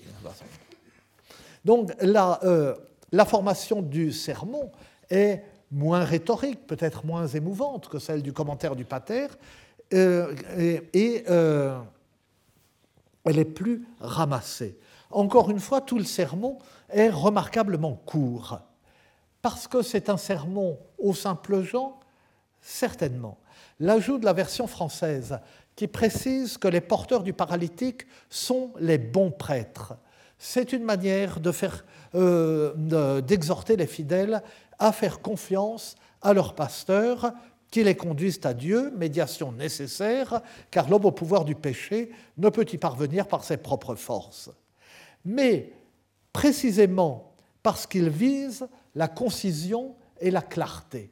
Donc la, euh, la formation du sermon est moins rhétorique, peut-être moins émouvante que celle du commentaire du pater, euh, et, euh, elle est plus ramassée. Encore une fois, tout le sermon est remarquablement court. Parce que c'est un sermon au simple Jean, certainement. L'ajout de la version française qui précise que les porteurs du paralytique sont les bons prêtres c'est une manière euh, d'exhorter les fidèles à faire confiance à leur pasteur qui les conduisent à Dieu, médiation nécessaire, car l'homme au pouvoir du péché ne peut y parvenir par ses propres forces. Mais précisément parce qu'il vise la concision et la clarté.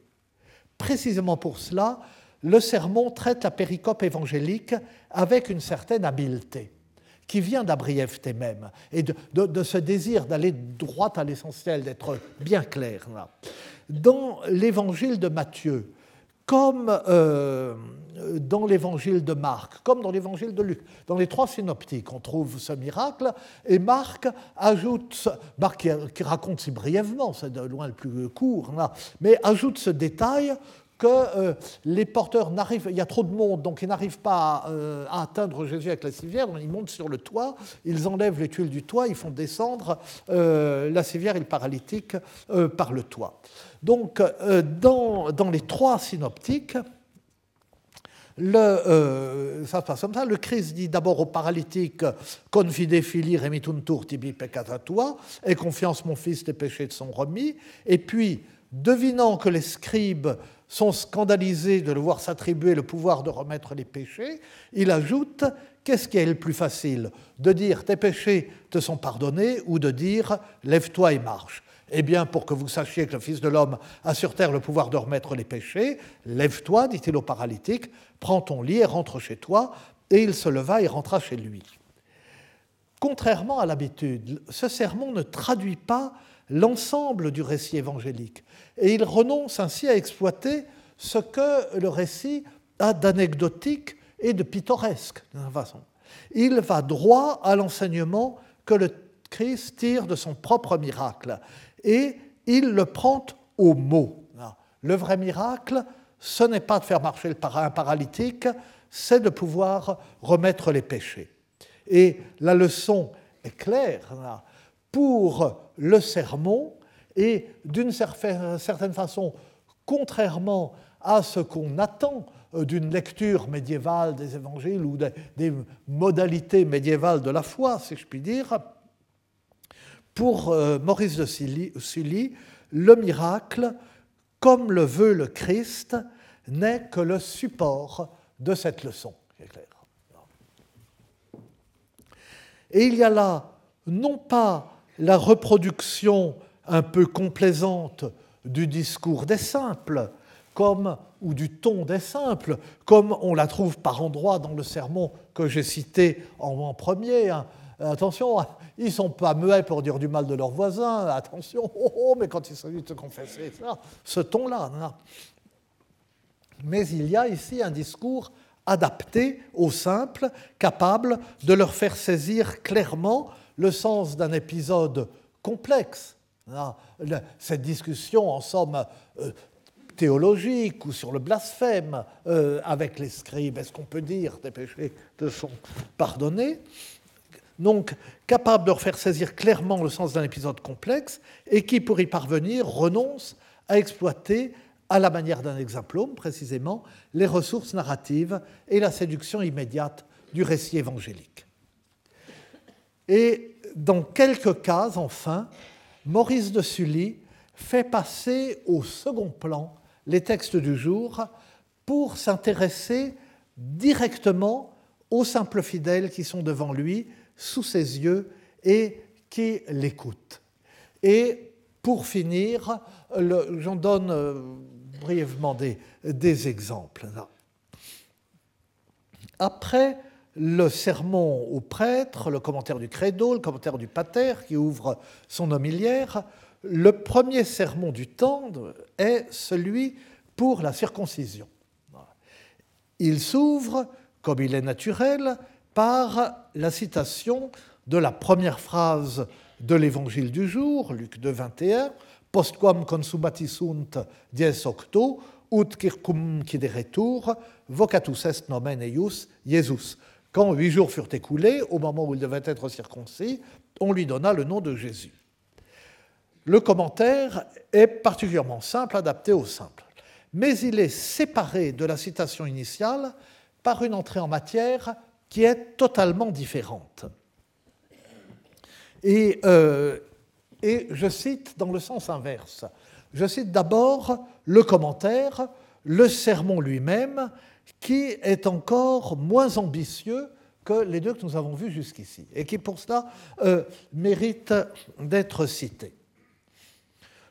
Précisément pour cela, le sermon traite la péricope évangélique avec une certaine habileté qui vient d'Abrièveté même, et de, ce désir d'aller droit à l'essentiel, d'être bien clair. Dans l'évangile de Matthieu, comme euh, dans l'évangile de Marc, comme dans l'évangile de Luc, dans les trois synoptiques, on trouve ce miracle, et Marc ajoute, Marc qui, raconte si brièvement, c'est de loin le plus court, mais ajoute ce détail que euh, les porteurs n'arrivent, il y a trop de monde, donc ils n'arrivent pas à, euh, atteindre Jésus avec la civière, ils montent sur le toit, ils enlèvent les tuiles du toit, ils font descendre euh, la civière et le paralytique par le toit. Donc, dans, les trois synoptiques, le, ça se passe comme ça. Le Christ dit d'abord au paralytique Confide fili remituntur tibi peccata tua, et confiance mon fils, tes péchés te sont remis. Et puis, devinant que les scribes sont scandalisés de le voir s'attribuer le pouvoir de remettre les péchés, il ajoute Qu'est-ce qui est le plus facile? De dire tes péchés te sont pardonnés ou de dire lève-toi et marche Eh bien, pour que vous sachiez que le Fils de l'homme a sur terre le pouvoir de remettre les péchés, lève-toi, dit-il au paralytique, prends ton lit et rentre chez toi. Et il se leva et rentra chez lui. Contrairement à l'habitude, ce sermon ne traduit pas l'ensemble du récit évangélique. Et il renonce ainsi à exploiter ce que le récit a d'anecdotique et de pittoresque, façon. Il va droit à l'enseignement que le Christ tire de son propre miracle et il le prend au mot. Le vrai miracle, ce n'est pas de faire marcher un paralytique, c'est de pouvoir remettre les péchés. Et la leçon est claire. Pour le sermon et d'une certaine façon, contrairement à ce qu'on attend euh, d'une lecture médiévale des évangiles ou des modalités médiévales de la foi, si je puis dire, pour euh, Maurice de Sully, le miracle, comme le veut le Christ, n'est que le support de cette leçon. Et il y a là non pas la reproduction un peu complaisante du discours des simples, comme, ou du ton des simples, comme on la trouve par endroits dans le sermon que j'ai cité en, premier. Hein. Attention, ils ne sont pas muets pour dire du mal de leurs voisins, attention, oh, oh, mais quand il s'agit de se confesser, ça, ce ton-là. Hein. Mais il y a ici un discours adapté aux simples, capable de leur faire saisir clairement le sens d'un épisode complexe. Cette discussion, en somme, euh, théologique ou sur le blasphème euh, avec les scribes, est-ce qu'on peut dire des péchés te sont pardonnés donc, capable de leur faire saisir clairement le sens d'un épisode complexe et qui, pour y parvenir, renonce à exploiter, à la manière d'un exemplome précisément, les ressources narratives et la séduction immédiate du récit évangélique. Et dans quelques cas, enfin, Maurice de Sully fait passer au second plan les textes du jour pour s'intéresser directement aux simples fidèles qui sont devant lui, sous ses yeux, et qui l'écoutent. Et pour finir, j'en donne euh, brièvement des, des exemples. Après le sermon au prêtre, le commentaire du credo, le commentaire du pater qui ouvre son homilière, le premier sermon du temps est celui pour la circoncision. Il s'ouvre, comme il est naturel, par la citation de la première phrase de l'évangile du jour, Luc 2, 21, Postquam consumati sunt dies octo, ut circum retour, vocatus est nomen eius Jesus. Quand huit jours furent écoulés, au moment où il devait être circoncis, on lui donna le nom de Jésus. Le commentaire est particulièrement simple, adapté au simple, mais il est séparé de la citation initiale par une entrée en matière qui est totalement différente. Et, euh, et je cite dans le sens inverse. Je cite d'abord le commentaire, le sermon lui-même, qui est encore moins ambitieux que les deux que nous avons vus jusqu'ici, et qui pour cela euh, mérite d'être cité.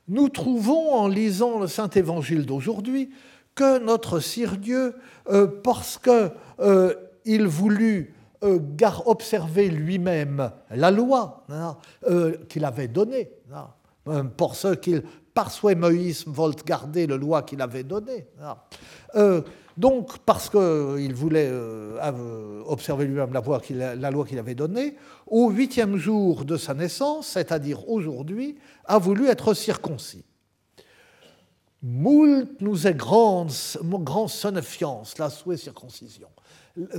Nous trouvons en lisant le Saint Évangile d'aujourd'hui que notre Sire Dieu, euh, parce euh, voulut euh, observer lui-même la loi hein, euh, qu'il avait donnée, hein, pour ceux qui, par Moïse, veulent garder la loi qu'il avait donnée. Hein. Donc, parce qu'il voulait euh, observer lui-même la, loi qu'il avait donnée, au huitième jour de sa naissance, c'est-à-dire aujourd'hui, a voulu être circoncis. Moult nous est grande sonnefiance, la souhait circoncision.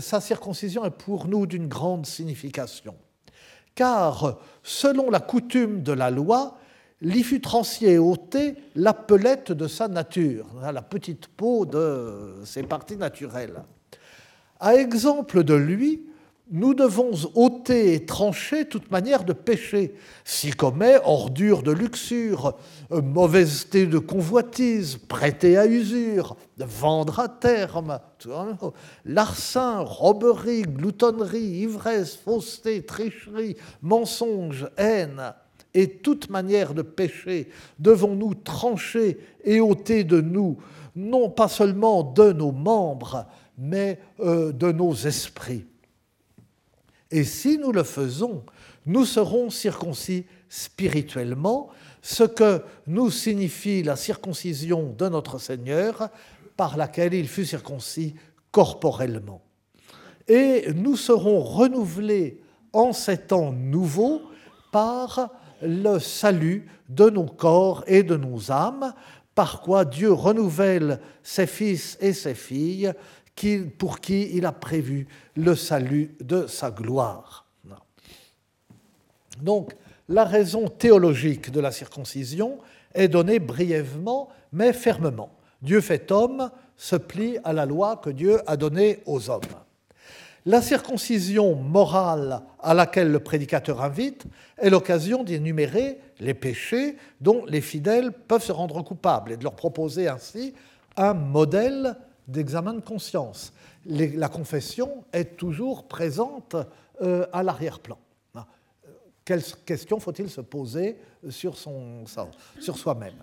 Sa circoncision est pour nous d'une grande signification. Car, selon la coutume de la loi, l'y fut transié et ôté la pelette de sa nature, hein, la petite peau de ses parties naturelles. À exemple de lui, nous devons ôter et trancher toute manière de péché, si commet ordure de luxure, mauvaiseté de convoitise, prêter à usure, vendre à terme, larcin, roberie, gloutonnerie, ivresse, fausseté, tricherie, mensonge, haine, et toute manière de péché devons-nous trancher et ôter de nous, non pas seulement de nos membres, mais euh, de nos esprits. Et si nous le faisons, nous serons circoncis spirituellement, ce que nous signifie la circoncision de notre Seigneur, par laquelle il fut circoncis corporellement. Et nous serons renouvelés en ces temps nouveaux par le salut de nos corps et de nos âmes, par quoi Dieu renouvelle ses fils et ses filles pour qui il a prévu le salut de sa gloire. Donc, la raison théologique de la circoncision est donnée brièvement mais fermement. Dieu fait homme se plie à la loi que Dieu a donnée aux hommes. La circoncision morale à laquelle le prédicateur invite est l'occasion d'énumérer les péchés dont les fidèles peuvent se rendre coupables et de leur proposer ainsi un modèle d'examen de conscience. la confession est toujours présente euh, à l'arrière-plan. Quelles questions faut-il se poser sur, soi-même?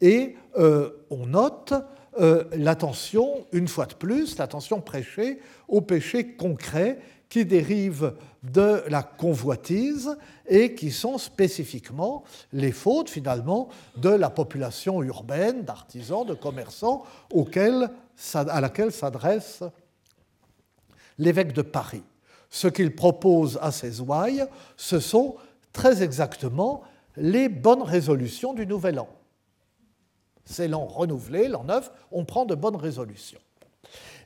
Et euh, on note euh, l'attention, une fois de plus, l'attention prêchée aux péchés concrets qui dérivent de la convoitise et qui sont spécifiquement les fautes finalement de la population urbaine, d'artisans, de commerçants à laquelle s'adresse l'évêque de Paris. Ce qu'il propose à ses ouailles, ce sont très exactement les bonnes résolutions du Nouvel An c'est l'an renouvelé, l'an neuf, on prend de bonnes résolutions.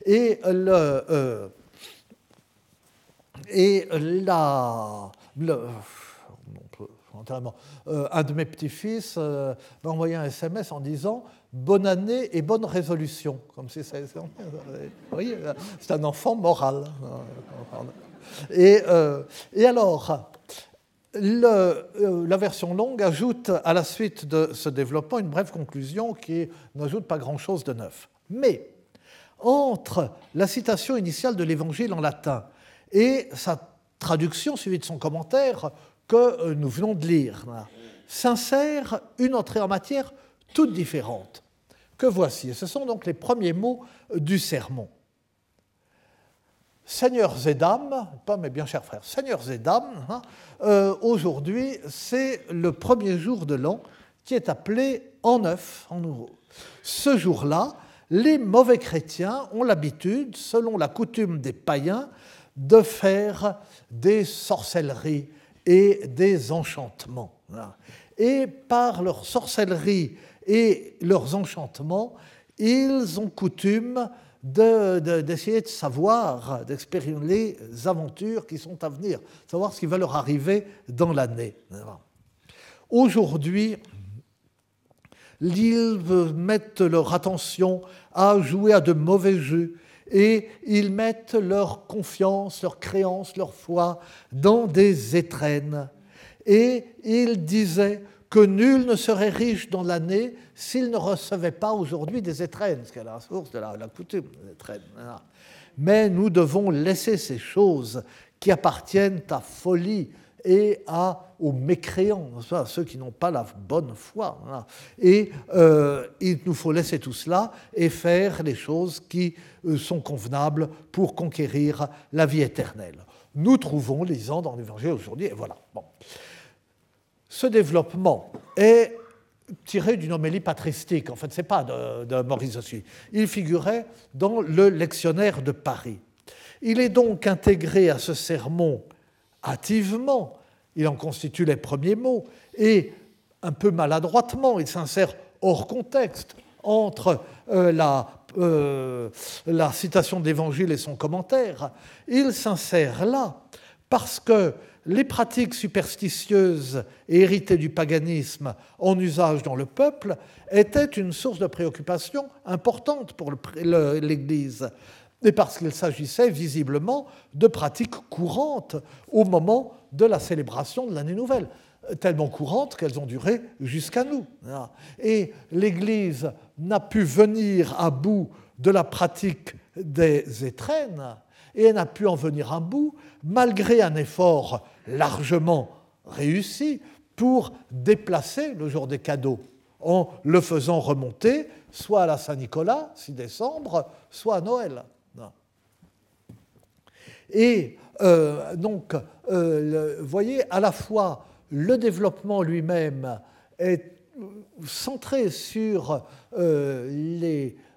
Et, le, euh, et la, euh, un de mes petits-fils euh, m'a envoyé un SMS en disant Bonne année et bonne résolution. Comme si c'est, c'est un enfant moral. Et, et alors, euh, la version longue ajoute à la suite de ce développement une brève conclusion qui n'ajoute pas grand-chose de neuf. Mais entre la citation initiale de l'Évangile en latin et sa traduction suivie de son commentaire que euh, nous venons de lire, s'insère une entrée en matière toute différente, que voici. Ce sont donc les premiers mots du sermon. Seigneurs et dames, pas mes bien chers frères, seigneurs et dames, hein, euh, aujourd'hui c'est le premier jour de l'an qui est appelé en neuf, en nouveau. Ce jour-là, les mauvais chrétiens ont l'habitude, selon la coutume des païens, de faire des sorcelleries et des enchantements. Et par leur sorcellerie et leurs enchantements, ils ont coutume d'essayer de, de, savoir, d'expérimenter les aventures qui sont à venir, savoir ce qui va leur arriver dans l'année. Aujourd'hui, ils mettent leur attention à jouer à de mauvais jeux et ils mettent leur confiance, leur créance, leur foi dans des étrennes. Et ils disaient que nul ne serait riche dans l'année s'il ne recevait pas aujourd'hui des étrennes, ce qui est la source de la, coutume des étrennes. Mais nous devons laisser ces choses qui appartiennent à folie et à, aux mécréants, à ceux qui n'ont pas la bonne foi. Et euh, il nous faut laisser tout cela et faire les choses qui euh, sont convenables pour conquérir la vie éternelle. Nous trouvons, lisant dans l'Évangile aujourd'hui, et voilà. Bon. Ce développement est tiré d'une homélie patristique. En fait, ce n'est pas de, Maurice Ossuy. Il figurait dans le lectionnaire de Paris. Il est donc intégré à ce sermon hâtivement. Il en constitue les premiers mots. Et un peu maladroitement, il s'insère hors contexte entre euh, la, euh, la citation d'Évangile et son commentaire. Il s'insère là parce que les pratiques superstitieuses héritées du paganisme en usage dans le peuple étaient une source de préoccupation importante pour l'Église, et parce qu'il s'agissait visiblement de pratiques courantes au moment de la célébration de l'année nouvelle, tellement courantes qu'elles ont duré jusqu'à nous. Et l'Église n'a pu venir à bout de la pratique des étrennes, et elle n'a pu en venir à bout malgré un effort largement réussi pour déplacer le jour des cadeaux en le faisant remonter soit à la Saint-Nicolas, 6 décembre, soit à Noël. Et euh, donc, euh, vous voyez, à la fois le développement lui-même est centré sur euh,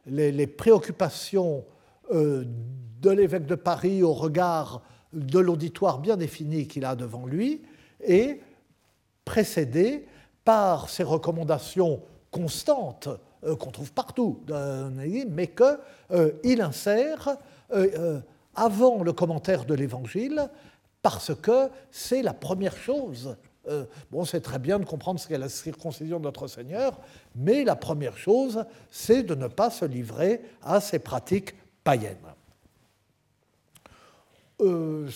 les, préoccupations de l'évêque de Paris au regard de l'auditoire bien défini qu'il a devant lui et précédé par ses recommandations constantes euh, qu'on trouve partout, mais qu'il euh, insère euh, avant le commentaire de l'Évangile parce que c'est la première chose. bon, c'est très bien de comprendre ce qu'est la circoncision de notre Seigneur, mais la première chose, c'est de ne pas se livrer à ces pratiques païennes. Euh,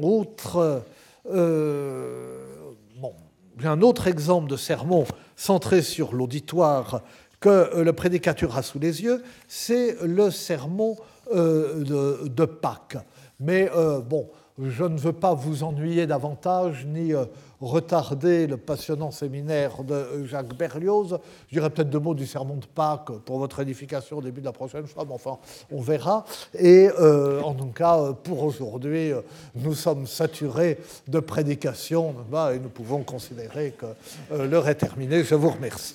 autre, euh, un autre exemple de sermon centré sur l'auditoire que euh, le prédicateur a sous les yeux, c'est le sermon de, de, Pâques. Mais bon, je ne veux pas vous ennuyer davantage ni euh, retarder le passionnant séminaire de Jacques Berlioz. Je dirais peut-être deux mots du sermon de Pâques pour votre édification au début de la prochaine fois, mais enfin, on verra. Et euh, en tout cas, pour aujourd'hui, euh, nous sommes saturés de prédication et nous pouvons considérer que l'heure est terminée. Je vous remercie.